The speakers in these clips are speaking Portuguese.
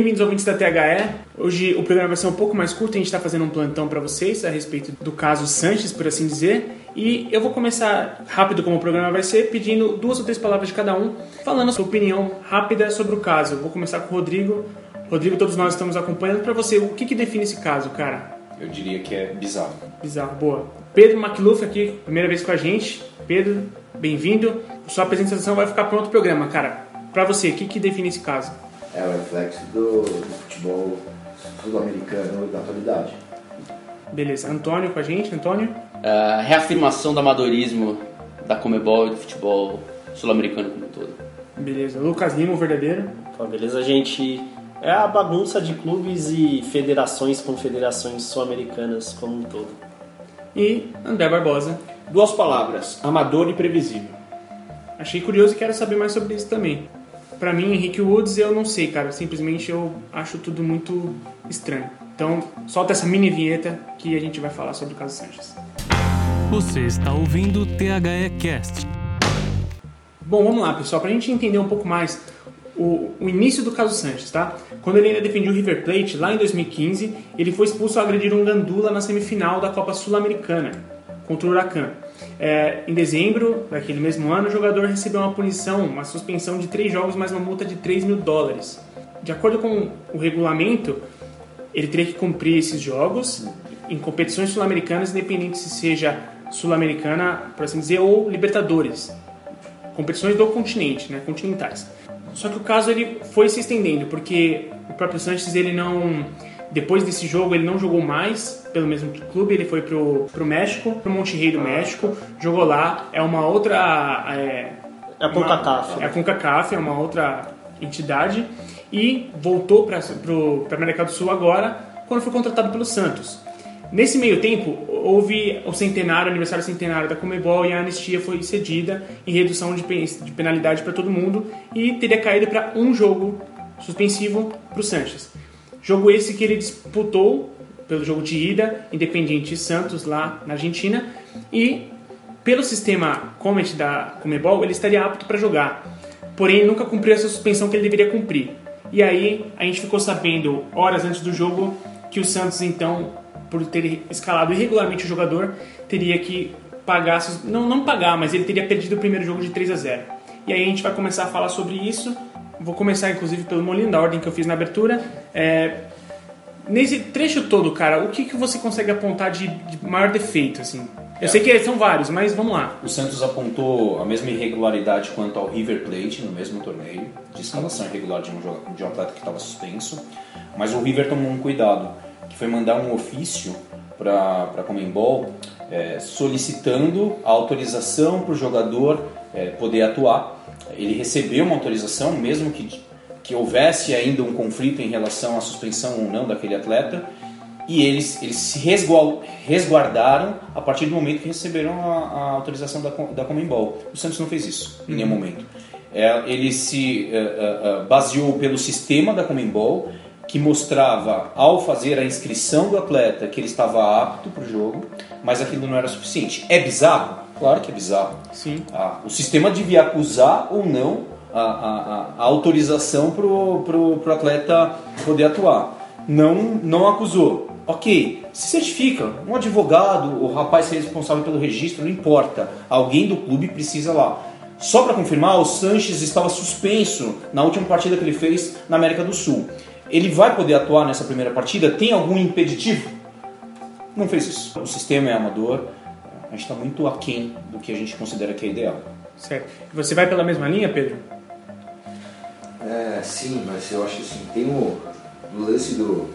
Bem-vindos ouvintes da THE. Hoje o programa vai ser um pouco mais curto, a gente está fazendo um plantão para vocês a respeito do caso Sanches, por assim dizer. E eu vou começar rápido como o programa vai ser, pedindo duas ou três palavras de cada um, falando a sua opinião rápida sobre o caso. Eu vou começar com o Rodrigo. Rodrigo, todos nós estamos acompanhando. Para você, o que, que define esse caso, cara? Eu diria que é bizarro. Bizarro, boa. Pedro McLuff aqui, primeira vez com a gente. Pedro, bem-vindo. Sua apresentação vai ficar para outro programa, cara. Para você, o que, que define esse caso? É o reflexo do, do futebol sul-americano da atualidade. Beleza. Antônio com a gente. Antônio? Uh, reafirmação do amadorismo da Comebol e do futebol sul-americano como um todo. Beleza. Lucas Lima, o verdadeiro. Então, beleza, gente. É a bagunça de clubes e federações, confederações sul-americanas como um todo. E André Barbosa. Duas palavras: amador e previsível. Achei curioso e quero saber mais sobre isso também. Pra mim, Henrique Woods, eu não sei, cara. Simplesmente eu acho tudo muito estranho. Então, solta essa mini vinheta que a gente vai falar sobre o caso Sanches. Você está ouvindo o THE Cast. Bom, vamos lá, pessoal. Pra gente entender um pouco mais o, o, início do caso Sanches, tá? Quando ele ainda defendia o River Plate, lá em 2015, ele foi expulso ao agredir um gandula na semifinal da Copa Sul-Americana contra o Huracan. É, em dezembro daquele mesmo ano, o jogador recebeu uma punição, uma suspensão de três jogos mais uma multa de 3 mil dólares. De acordo com o regulamento, ele teria que cumprir esses jogos em competições sul-americanas, independente se seja sul-americana, por assim dizer, ou Libertadores. Competições do continente, né, continentais. Só que o caso ele foi se estendendo, porque o próprio Sanches ele não depois desse jogo, ele não jogou mais pelo mesmo clube, ele foi pro, pro México, pro Monterrey do México, jogou lá, é uma outra. É, é a CONCACAF. É a CONCACAF, é uma outra entidade, e voltou para a América do Sul agora, quando foi contratado pelo Santos. Nesse meio tempo, houve o centenário, o aniversário centenário da Comebol e a anistia foi cedida em redução de penalidade para todo mundo e teria caído para um jogo suspensivo para o Sanches. Jogo esse que ele disputou pelo jogo de ida, Independiente Santos lá na Argentina, e pelo sistema Comet da Comebol, ele estaria apto para jogar. Porém, nunca cumpriu essa suspensão que ele deveria cumprir. E aí a gente ficou sabendo horas antes do jogo que o Santos então, por ter escalado irregularmente o jogador, teria que pagar, não não pagar, mas ele teria perdido o primeiro jogo de 3 a 0. E aí a gente vai começar a falar sobre isso Vou começar, inclusive, pelo molinho, da ordem que eu fiz na abertura. É, nesse trecho todo, cara, o que, que você consegue apontar de, de maior defeito, assim? Eu é. sei que são vários, mas vamos lá. O Santos apontou a mesma irregularidade quanto ao River Plate no mesmo torneio, de escalação irregular de um, de um atleta que estava suspenso. Mas o River tomou um cuidado, que foi mandar um ofício para a Comembol é, solicitando a autorização para o jogador é, poder atuar ele recebeu uma autorização, mesmo que, que houvesse ainda um conflito em relação à suspensão ou não daquele atleta, e eles, eles se resguardaram a partir do momento que receberam a, a autorização da, da Comembol. O Santos não fez isso em nenhum momento. É, ele se uh, uh, baseou pelo sistema da Comembol, que mostrava, ao fazer a inscrição do atleta, que ele estava apto para o jogo, mas aquilo não era suficiente. É bizarro? Claro que é bizarro. Sim. Ah, o sistema devia acusar ou não a, a, a autorização para o pro, pro atleta poder atuar. Não, não acusou. Ok, se certifica. Um advogado, o rapaz responsável pelo registro, não importa. Alguém do clube precisa lá. Só para confirmar, o Sanches estava suspenso na última partida que ele fez na América do Sul. Ele vai poder atuar nessa primeira partida? Tem algum impeditivo? Não fez isso. O sistema é amador a gente está muito aquém do que a gente considera que é ideal. Certo. Você vai pela mesma linha, Pedro? É, sim, mas eu acho que assim, tem o, o lance do,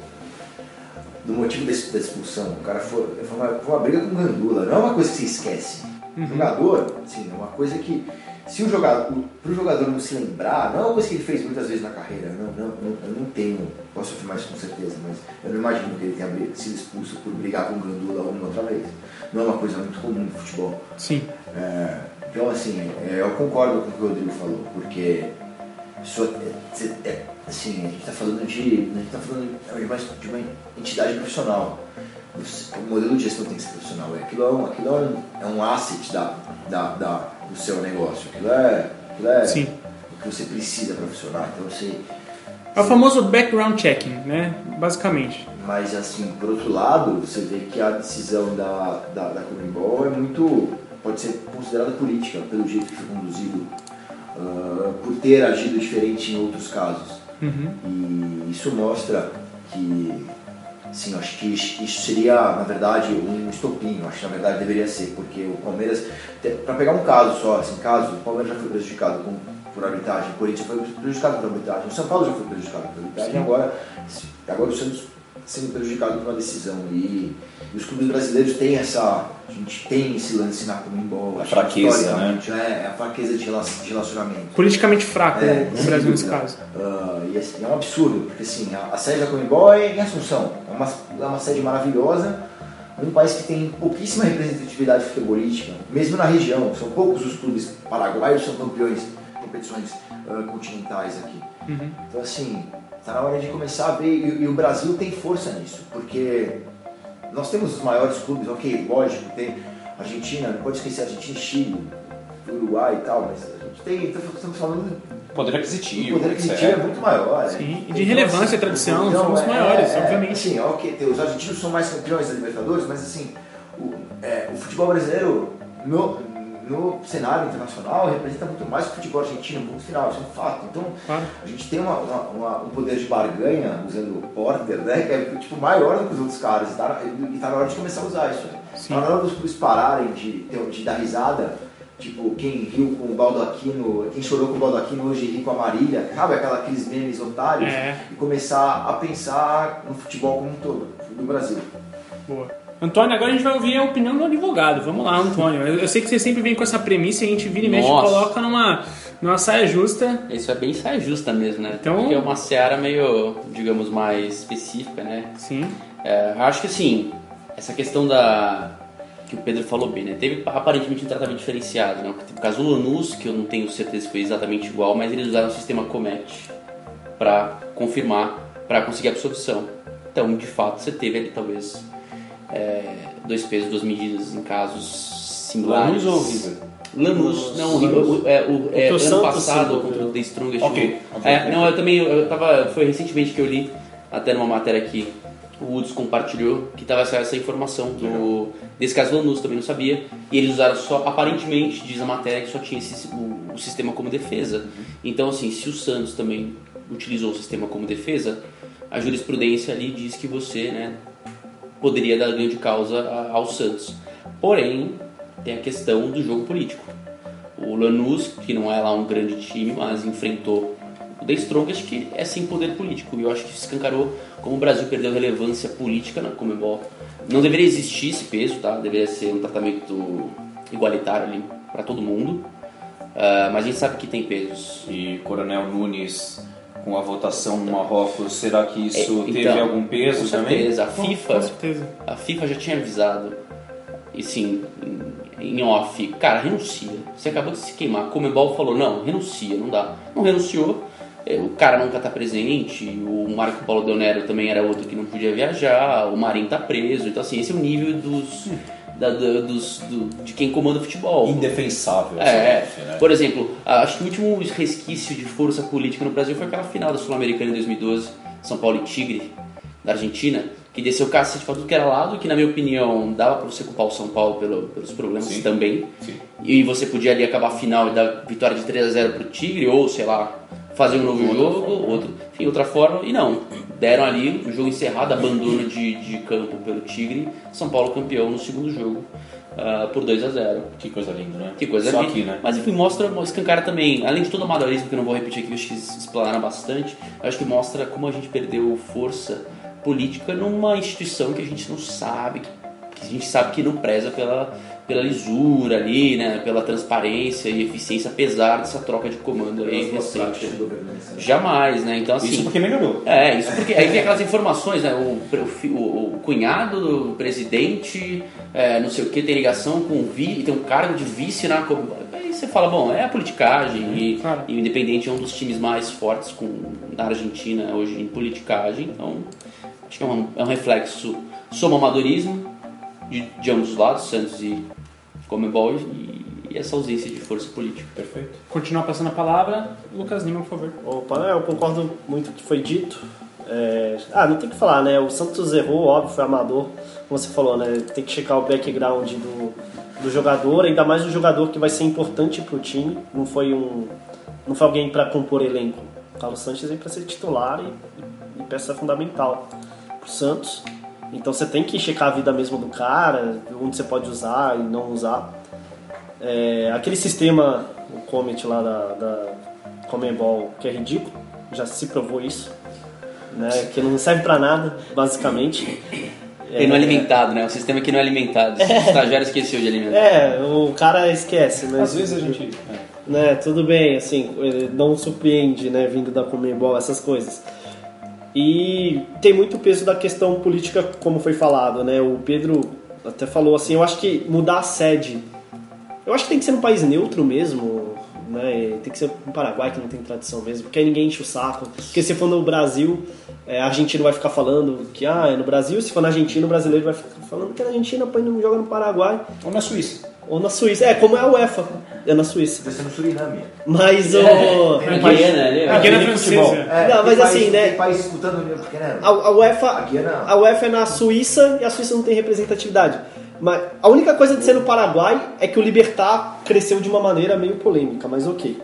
do motivo da, da expulsão. O cara foi, foi, uma, foi uma briga com o Gandula, não é uma coisa que se esquece. Uhum. O jogador, assim, é uma coisa que se o jogador, para o jogador não se lembrar, não é uma coisa que ele fez muitas vezes na carreira, não, não, não, eu não tenho, posso afirmar isso com certeza, mas eu não imagino que ele tenha sido expulso por brigar com o Gandula uma outra vez. Não é uma coisa muito comum no futebol. Sim. É, então, assim, é, eu concordo com o que o Rodrigo falou, porque isso é, é, assim, a gente está falando de, a gente tá falando de uma, de uma entidade profissional. O modelo de gestão tem que ser profissional. Aquilo é um, aquilo é um, é um asset da, da, da do seu negócio. Aquilo é, aquilo é Sim. o que você precisa para funcionar. Então você, É o famoso background checking, né? Basicamente. Mas, assim, por outro lado, você vê que a decisão da, da, da Comembol é muito. pode ser considerada política, pelo jeito que foi conduzido, ah, por ter agido diferente em outros casos. E isso mostra que, sim, acho que isso seria, na verdade, um estopim, acho que na verdade deveria ser, porque o Palmeiras, para pegar um caso só, assim, caso, o Palmeiras já foi prejudicado com, por arbitragem, o Corinthians foi prejudicado por arbitragem, o São Paulo já foi prejudicado por arbitragem, agora, agora o Santos sendo prejudicado por uma decisão. E, e os clubes brasileiros têm essa. A gente tem esse lance na Comembol. A fraqueza, historicamente, É, a fraqueza de rela- de relacionamento. Politicamente fraco É, o sem Brasil nesse caso. Ah, e assim, é um absurdo, porque assim, a, a sede da Comembol é em Assunção. É uma, é uma sede maravilhosa, num país que tem pouquíssima representatividade futebolística, mesmo na região. São poucos os clubes paraguaios que são campeões de competições ah, continentais aqui. Então assim, está na hora de começar a ver, e, e o Brasil tem força nisso, porque nós temos os maiores clubes, ok, lógico, tem Argentina, não pode esquecer Argentina e Chile, Uruguai e tal, mas a gente tem, estamos falando Poder o aquisitivo. poder aquisitivo é etc. muito maior. Sim, né? e de relevância, tradição, são os maiores, obviamente. Assim, ok, tem- os argentinos são mais campeões da Libertadores, mas assim, o, é, o futebol brasileiro no, no cenário internacional representa muito mais o futebol argentino, ponto final, isso é um fato. Então, Claro. a gente tem uma, uma- uma- um poder de barganha, usando o Porter, né, que é tipo, maior do que os outros caras, e tá, na- e tá na hora de começar a usar isso. Né? Tá na hora dos clubes pararem de, ter- de dar risada, Tipo, quem riu com o Baldaquino, quem chorou com o Baldaquino hoje ri com a Marília, sabe aquela, aqueles memes otários? É. E começar a pensar no futebol como um todo, do Brasil. Boa. Antônio, agora a gente vai ouvir a opinião do advogado. Vamos lá, Antônio. Eu, eu sei que você sempre vem com essa premissa e a gente vira e mexe e coloca numa, numa saia justa. Isso é bem saia justa mesmo, né? Então- Porque é uma seara meio, digamos, mais específica, né? Sim. É, acho que assim, essa questão da. que o Pedro falou bem, né? Teve aparentemente um tratamento diferenciado, né? O caso do Lanús, que eu não tenho certeza se foi exatamente igual, mas eles usaram o sistema Comet para confirmar, para conseguir absorção. Então, de fato, você teve ali talvez é, dois pesos, duas medidas em casos similares. Lanús ou River? Lanús, não, Lanús. o, é, o, é, o ano Santos passado se contra o The Strongest. Ok, o- ok, é, não, eu também, eu tava, foi recentemente que eu li, até numa matéria que o Woods compartilhou, que tava essa, essa informação do, desse caso Lanús, também não sabia, e eles usaram só, aparentemente, diz a matéria, que só tinha esse, o, o sistema como defesa. Então, assim, se o Santos também utilizou o sistema como defesa, a jurisprudência ali diz que você, né, poderia dar ganho de causa ao Santos. Porém, tem a questão do jogo político. O Lanús, que não é lá um grande time, mas enfrentou o The Strongest, que é sem poder político. E eu acho que escancarou como o Brasil perdeu relevância política na Comebol. Não deveria existir esse peso, tá? Deveria ser um tratamento igualitário ali para todo mundo. Ah, mas a gente sabe que tem pesos. E Coronel Nunes com a votação no Marrocos, será que isso É, teve então, algum peso com também? A Com- FIFA, Com certeza. a FIFA já tinha avisado, e sim, em, off, cara, renuncia. Você acabou de se queimar. A Comebol falou, não, renuncia, não dá. Não renunciou, eh, o cara nunca tá presente, o Marco Paulo Del Nero também era outro que não podia viajar, o Marinho tá preso. Então, assim, esse é o nível dos, da- da- dos, do- de quem comanda o futebol. Indefensável É, F, né? por exemplo, acho que o último resquício de força política no Brasil foi aquela final da Sul-Americana em 2012, São Paulo e Tigre, da Argentina, que desceu o cacete pra tudo que era lado, que na minha opinião dava pra você culpar o São Paulo pelo- pelos problemas Sim. também. Sim. E você podia ali acabar a final e dar vitória de 3 a 0 pro Tigre, ou sei lá, fazer um novo jogo, forma. outro, enfim, outra forma. E não, deram ali o jogo encerrado, abandono de, de campo pelo Tigre, São Paulo campeão no segundo jogo, ah, por 2 a 0 Que coisa linda, né? que coisa Só linda. aqui, né? Mas enfim, mostra, escancara também, além de todo o amadorismo que eu não vou repetir aqui, acho que explanaram bastante, acho que mostra como a gente perdeu força política numa instituição que a gente não sabe, que, que a gente sabe que não preza pela, pela lisura ali, né, pela transparência e eficiência, apesar dessa troca de comando aí recente. governança. Jamais, né? Então assim. Isso porque melhorou. É, isso porque aí vem aquelas informações, né? O, o o- o cunhado do presidente, é, não sei o que, tem ligação com o vi, tem um cargo de vice na. Aí você fala, bom, é a politicagem e, Claro. e o Independente é um dos times mais fortes com, da Argentina hoje em politicagem, então acho que é um, é um reflexo sobre o amadorismo de, de ambos os lados, Santos e Comebol, e, e essa ausência de força política. Perfeito. Continuar passando a palavra. Lucas Lima, por favor. Opa, eu concordo muito com o que foi dito. É, Ah, não tem o que falar, né? O Santos errou, óbvio, foi amador, como você falou, né? Tem que checar o background do, do jogador, ainda mais um jogador que vai ser importante pro time. Não foi um. Não foi alguém para compor elenco. O Carlos Sanches veio para ser titular e, e peça fundamental pro Santos. Então você tem que checar a vida mesmo do cara, onde você pode usar e não usar. É, aquele sistema, o Comet lá da, da Comebol, que é ridículo, já se provou isso, né? Que não serve pra nada, basicamente. Ele não é alimentado, né? Um sistema que não é alimentado. O estagiário esqueceu de alimentar. É, o cara esquece, né? Às vezes a gente. é. né, tudo bem, assim, ele não surpreende, né, vindo da Comembol, essas coisas. E tem muito peso da questão política, como foi falado, né? O Pedro até falou assim, eu acho que mudar a sede, eu acho que tem que ser um país neutro mesmo, né? Tem que ser um Paraguai que não tem tradição mesmo, porque aí ninguém enche o saco. Porque se for no Brasil, é, a Argentina vai ficar falando que ah, é no Brasil, se for na Argentina, o brasileiro vai ficar falando que na Argentina, põe não joga no Paraguai Ou na Suíça. Ou na Suíça. É, como é a UEFA, é na Suíça. Deve ser no Suriname. Mas o É, Guiana, né? A Guiana de Francesa. futebol. É, Não, mas país- assim, né? País disputando porque né? A, a UEFA, Aqui é a UEFA é na Suíça e a Suíça não tem representatividade. Mas a única coisa de ser no Paraguai é que o Libertar cresceu de uma maneira meio polêmica, mas ok.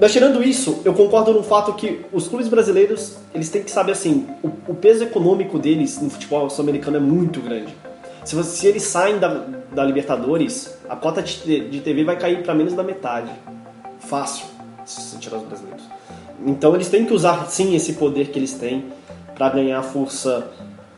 Mas tirando isso, eu concordo no fato que os clubes brasileiros, eles têm que saber assim, o, o peso econômico deles no futebol sul-americano é muito grande. Se, você- se eles saem da, da Libertadores, a cota de, TV vai cair para menos da metade. Fácil, se você tirar os brasileiros. Então eles têm que usar sim esse poder que eles têm para ganhar força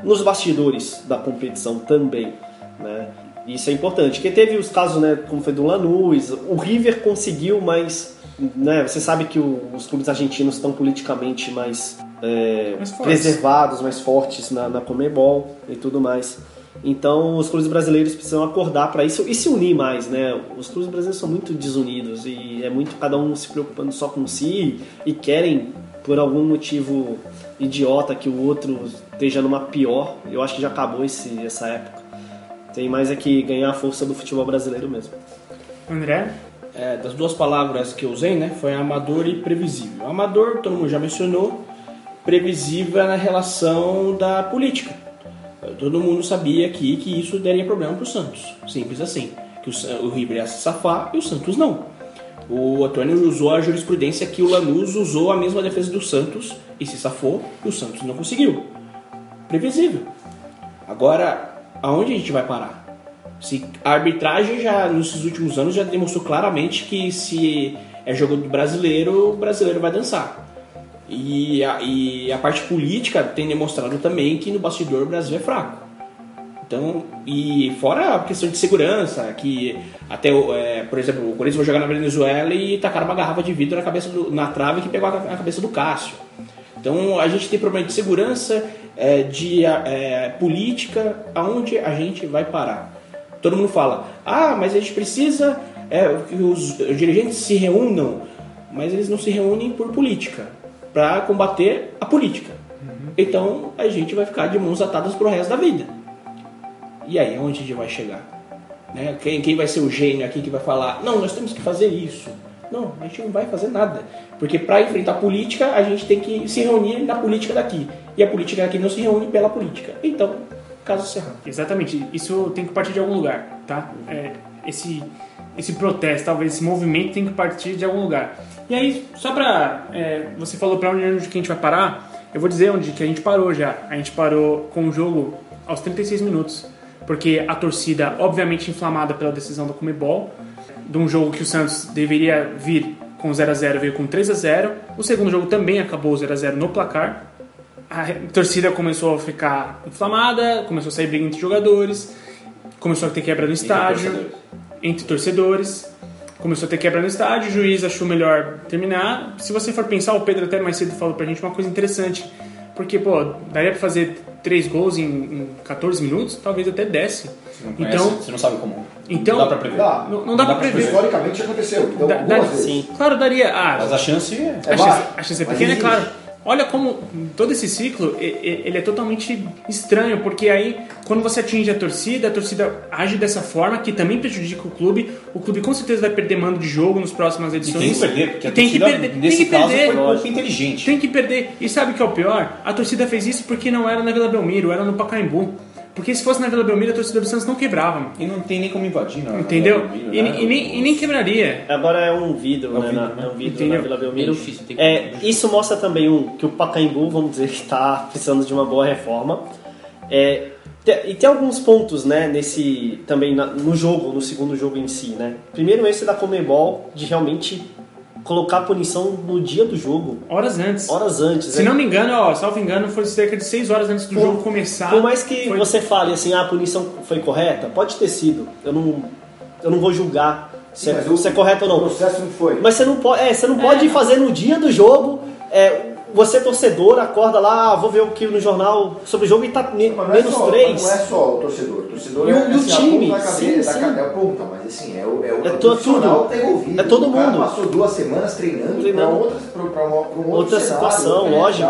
nos bastidores da competição também, né? Isso é importante. Porque teve os casos, né, como foi do Lanús, o River conseguiu, mas né, você sabe que o- os clubes argentinos estão politicamente mais, é, Mais preservados, mais fortes na, na Comebol e tudo mais. Então os clubes brasileiros precisam acordar para isso e se unir mais, né? Os clubes brasileiros são muito desunidos e é muito cada um se preocupando só com si e querem por algum motivo idiota que o outro esteja numa pior. Eu acho que já acabou esse, essa época. Tem mais é que ganhar a força do futebol brasileiro mesmo. André? É, das duas palavras que eu usei, né, foi amador e previsível. Amador, todo mundo já mencionou, previsível é na relação da política. Todo mundo sabia aqui que isso daria problema para o Santos, simples assim, que o, o River ia se safar e o Santos não. O Antônio usou a jurisprudência que o Lanús usou a mesma defesa do Santos e se safou e o Santos não conseguiu. Previsível. Agora, aonde a gente vai parar? Se a arbitragem já nesses últimos anos já demonstrou claramente que se é jogo do brasileiro, o brasileiro vai dançar. E a, e a parte política tem demonstrado também que no bastidor o Brasil é fraco. Então, e fora a questão de segurança, que até, é, por exemplo, o Corinthians vai jogar na Venezuela e tacaram uma garrafa de vidro na, cabeça do- na trave que pegou a, cabeça do Cássio. Então, a gente tem problema de segurança, é, de é, política, aonde a gente vai parar? Todo mundo fala, ah, mas a gente precisa é, que os dirigentes se reúnam, mas eles não se reúnem por política, para combater a política. Então, a gente vai ficar de mãos atadas pro resto da vida. E aí, onde a gente vai chegar? Né? Quem, quem vai ser o gênio aqui que vai falar, não, nós temos que fazer isso? Não, a gente não vai fazer nada. Porque para enfrentar a política, a gente tem que se reunir na política daqui. E a política daqui não se reúne pela política. Então, caso cerrado. Exatamente, isso tem que partir de algum lugar, tá? É, esse, esse protesto, talvez esse movimento tem que partir de algum lugar. E aí, só pra. é, você falou pra onde, onde que a gente vai parar, eu vou dizer onde que a gente parou já. A gente parou com o jogo aos 36 minutos, porque a torcida, obviamente inflamada pela decisão da Comebol, de um jogo que o Santos deveria vir com 0 a 0 veio com 3 a 0 O segundo jogo também acabou 0 a 0 no placar a torcida começou a ficar inflamada, começou a sair briga entre jogadores, começou a ter quebra no estádio. Entre torcedores, começou a ter quebra no estádio, o juiz achou melhor terminar. Se você for pensar, o Pedro até mais cedo falou pra gente uma coisa interessante, porque, pô, daria pra fazer três gols em, em 14 minutos? Talvez até desse. Você não conhece, Então, você não sabe como. então- não dá pra prever. Dá. Não- não dá pra prever. Historicamente aconteceu. Então, Da- algumas da- vezes. Sim. Claro, daria. Ah, Mas a chance é. É a, chance, a chance é mas pequena, é claro. Olha como todo esse ciclo e- e- ele é totalmente estranho, porque aí quando você atinge a torcida, a torcida age dessa forma que também prejudica o clube. O clube com certeza vai perder mando de jogo nas próximas E edições. tem que perder, porque a E tem que torcida, perder, nesse tem que caso, perder. foi pouco inteligente. Tem que perder. E sabe o que é o pior? A torcida fez isso porque não era na Vila Belmiro, era no Pacaembu. Porque se fosse na Vila Belmiro, a torcida do Santos não quebrava, mano. E não tem nem como invadir, não. Entendeu? Não, E, né? e nem, e nem quebraria. Agora é um vidro, É um né? vidro, na- né? É um vidro Entendeu? na Vila Belmiro. É difícil, tem que- É, isso mostra também um, que o Pacaembu, vamos dizer, que está precisando de uma boa reforma. É, e tem alguns pontos, né, nesse também na- no jogo, no segundo jogo em si, né? Primeiro esse da Comebol de realmente colocar a punição no dia do jogo, Horas antes. horas antes. Se né? não me engano, ó, salvo engano, foi cerca de 6 horas antes do Por- jogo começar. Por mais que Foi- você fale assim, ah, a punição foi correta, pode ter sido. Eu não, eu não vou julgar se, é, o- se é correto ou O não. processo não foi. Mas você não pode, é, você não pode fazer no dia do jogo. é, você torcedor acorda lá, ah, vou ver o que no jornal sobre o jogo e tá é menos só- três. Não é só o torcedor. O torcedor E o- é, e o assim, a time, cabeça, sim, sim. ca- É a ponta, mas assim, é o, é o, É o profissional tudo. tá envolvido. É todo o mundo. passou duas semanas treinando, Treinando. pra, outras, pra, pra, uma- pra um Outra cenário, situação, outra lógico.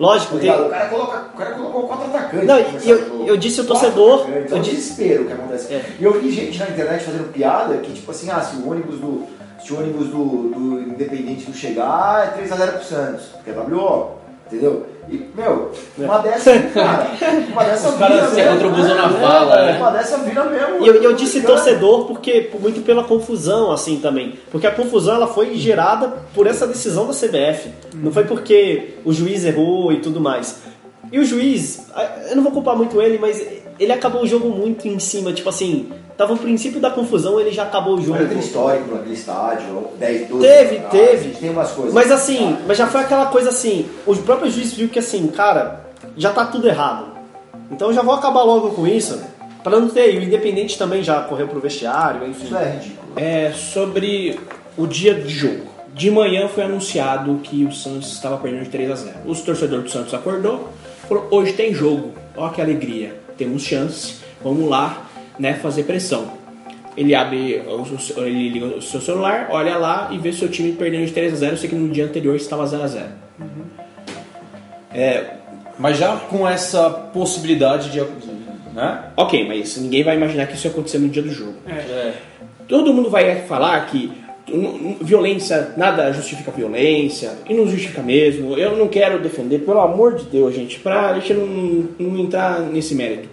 Lógico, tem-? O cara, coloca, o cara colocou quatro atacantes. Não, eu- o eu disse o Quatro torcedor, eu É disse- desespero que acontece. É. E eu vi gente na internet fazendo piada que, tipo assim, ah, se o ônibus do, se o ônibus do, do Independente não chegar, é 3x0 pro Santos, porque é WO. Entendeu? E, meu, uma dessa, cara, uma dessa Os caras se busão na É, fala, né? Uma dessa vira mesmo. E eu, eu disse Cara, torcedor porque muito pela confusão assim também, porque a confusão ela foi gerada por essa decisão da CBF. Não foi porque o juiz errou e tudo mais. E o juiz, eu não vou culpar muito ele, mas ele acabou o jogo muito em cima, tipo assim, tava o princípio da confusão, ele já acabou o jogo. Mas tem histórico naquele estádio, 10, 12 Teve, anos teve. Tem umas coisas. Mas assim, mas já foi aquela coisa assim, o próprio juiz viu que assim, cara, já tá tudo errado. Então eu já vou acabar logo com isso, pra não ter. E o Independente também já correu pro vestiário, enfim. Isso é ridículo. É sobre o dia de jogo. De manhã foi anunciado que o Santos estava perdendo de 3 a 0. Os torcedores do Santos acordou, falou: "Hoje tem jogo. Ó que alegria. Temos chance. Vamos lá, né, fazer pressão." Ele abre, o- ele liga o seu celular, olha lá e vê seu time perdendo de 3 a 0. Eu sei que no dia anterior estava 0 a 0. Mas já com essa possibilidade de. Né? Ok, mas ninguém vai imaginar que isso ia acontecer no dia do jogo. É. Todo mundo vai falar que violência, nada justifica violência, e não justifica mesmo. Eu não quero defender, pelo amor de Deus, gente, pra gente não, não entrar nesse mérito.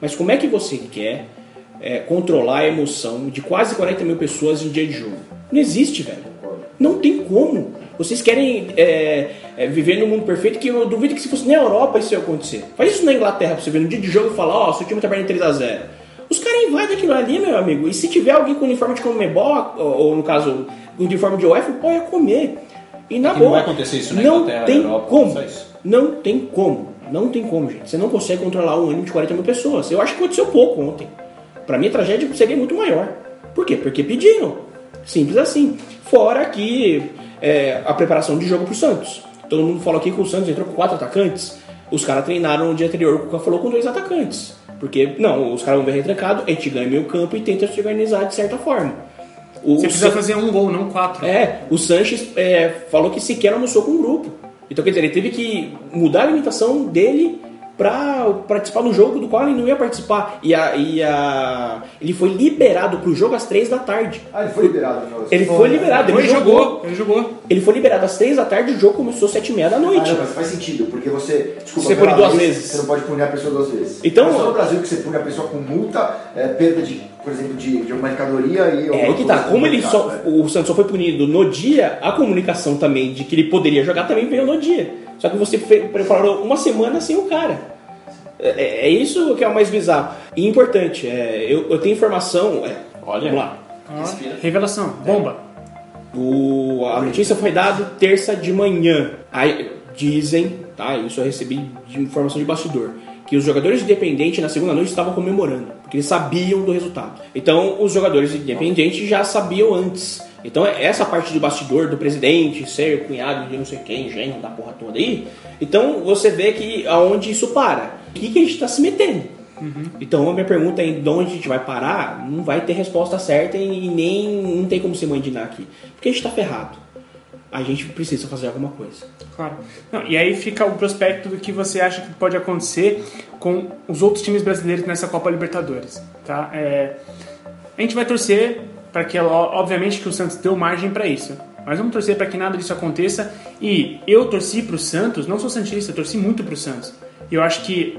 Mas como é que você quer é, controlar a emoção de quase 40 mil pessoas em dia de jogo? Não existe, velho. Não tem como. Vocês querem é, é, viver no mundo perfeito que eu duvido que se fosse na Europa isso ia acontecer. Faz isso na Inglaterra pra você ver no dia de jogo e falar, ó, seu time tá perdendo 3x0. Os caras invadem aquilo ali, meu amigo. E se tiver alguém com uniforme de Comebol, ou, ou no caso, com uniforme de UEFA, pode comer. E na É boa. não vai acontecer isso na não Inglaterra, na tem Europa, como. Não tem como. Não tem como, gente. Você não consegue controlar um ânimo de 40 mil pessoas. Eu acho que aconteceu pouco ontem. Pra mim a tragédia seria muito maior. Por quê? Porque pediram. Simples assim. Fora que é, a preparação de jogo pro Santos. Todo mundo falou aqui que o Santos entrou com quatro atacantes. Os caras treinaram no dia anterior, o Cuca falou com dois atacantes. Porque, não, os caras vão ver retrancado, a gente ganha meio campo e tenta se organizar de certa forma. O, Você o precisa San- fazer um gol, não quatro. é, o Sanches é, falou que sequer almoçou com o grupo. Então, quer dizer, ele teve que mudar a alimentação dele pra participar do jogo do qual ele não ia participar. E, a, e a, ele foi liberado pro jogo às três da tarde. Ah, ele foi liberado. Ele foi liberado, ele Ele jogou. jogou, ele jogou. Ele foi liberado às três da tarde e o jogo começou às sete e meia da Ah, noite. não, mas faz sentido, porque você. Desculpa, Você pune duas lei, vezes. Você não pode punir a pessoa duas vezes. Então- É só no Brasil que você pune a pessoa com multa, é, perda de, por exemplo, de, de uma mercadoria e. É aí que tá. Como ele só, né? o Santos só foi punido no dia, a comunicação também de que ele poderia jogar também veio no dia. Só que você preparou uma semana sem o cara. É, é isso que é o mais bizarro. E importante, é, eu, eu tenho informação. é, Olha. Vamos lá. Revelação, bomba. O, a notícia foi dada terça de manhã. Aí, dizem, tá? Isso eu recebi de informação de bastidor. Que os jogadores independentes na segunda noite estavam comemorando, porque eles sabiam do resultado. Então, os jogadores independentes já sabiam antes. Então, essa parte do bastidor do presidente ser cunhado de não sei quem, gênio da porra toda aí. Então, você vê que aonde isso para. O que, que a gente está se metendo? Então a minha pergunta é de onde a gente vai parar, não vai ter resposta certa e nem não tem como se mandinar aqui. Porque a gente tá ferrado. A gente precisa fazer alguma coisa. Claro. Não, e aí fica o prospecto do que você acha que pode acontecer com os outros times brasileiros nessa Copa Libertadores. Tá? É, a gente vai torcer para que, obviamente, que o Santos deu margem para isso. Mas vamos torcer para que nada disso aconteça. E eu torci para o Santos, não sou santista, torci muito para o Santos. E eu acho que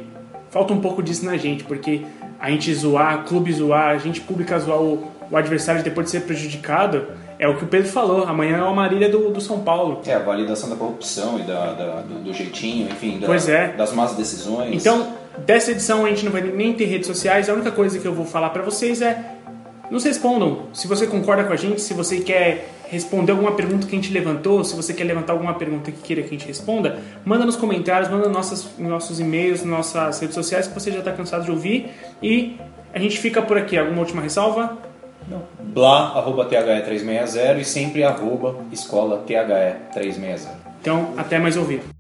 falta um pouco disso na gente, porque a gente zoar, clube zoar, a gente pública zoar o, o adversário depois de ser prejudicado, é o que o Pedro falou. Amanhã é uma marília do, do São Paulo. É, a validação da corrupção e da, da- do, do jeitinho, enfim, da- Pois é. das más decisões. Então, dessa edição a gente não vai nem ter redes sociais. A única coisa que eu vou falar pra vocês é nos respondam. Se você concorda com a gente, se você quer responder alguma pergunta que a gente levantou, se você quer levantar alguma pergunta que queira que a gente responda, manda nos comentários, manda nossas, nossos e-mails, nossas redes sociais que você já está cansado de ouvir. E a gente fica por aqui. Alguma última ressalva? Blá, arroba THE360 e sempre arroba escola THE360. Então, até mais ouvir.